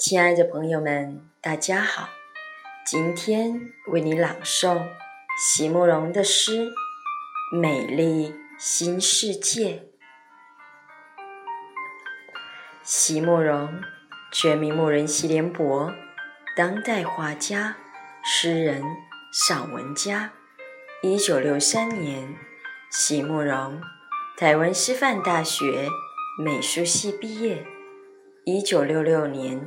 亲爱的朋友们，大家好！今天为你朗诵席慕容的诗《美丽新世界》。席慕容，全名慕人席联博，当代画家、诗人、散文家。一九六三年，席慕容，台湾师范大学美术系毕业。一九六六年。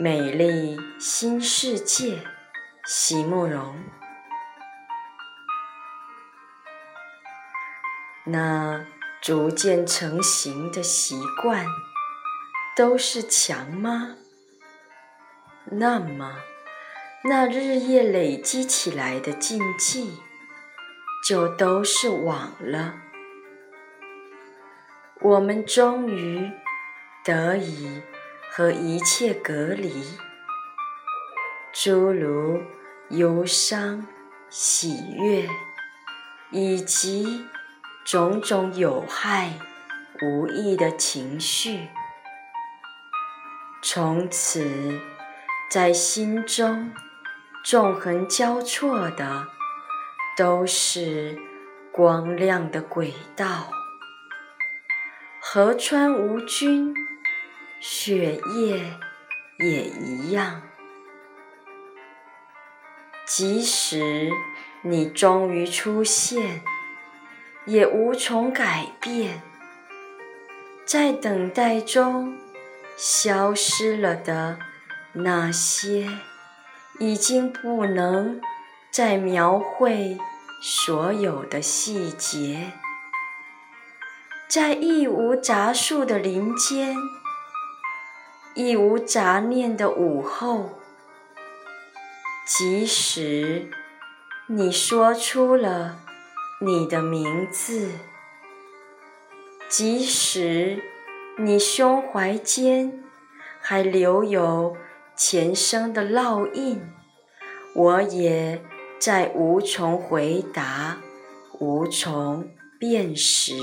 美丽新世界，席慕容。那逐渐成型的习惯，都是墙吗？那么，那日夜累积起来的禁忌，就都是网了。我们终于得以。和一切隔离，诸如忧伤、喜悦，以及种种有害、无益的情绪，从此在心中纵横交错的，都是光亮的轨道。河川无菌。血液也一样，即使你终于出现，也无从改变。在等待中消失了的那些，已经不能再描绘所有的细节。在一无杂树的林间。一无杂念的午后，即使你说出了你的名字，即使你胸怀间还留有前生的烙印，我也再无从回答，无从辨识。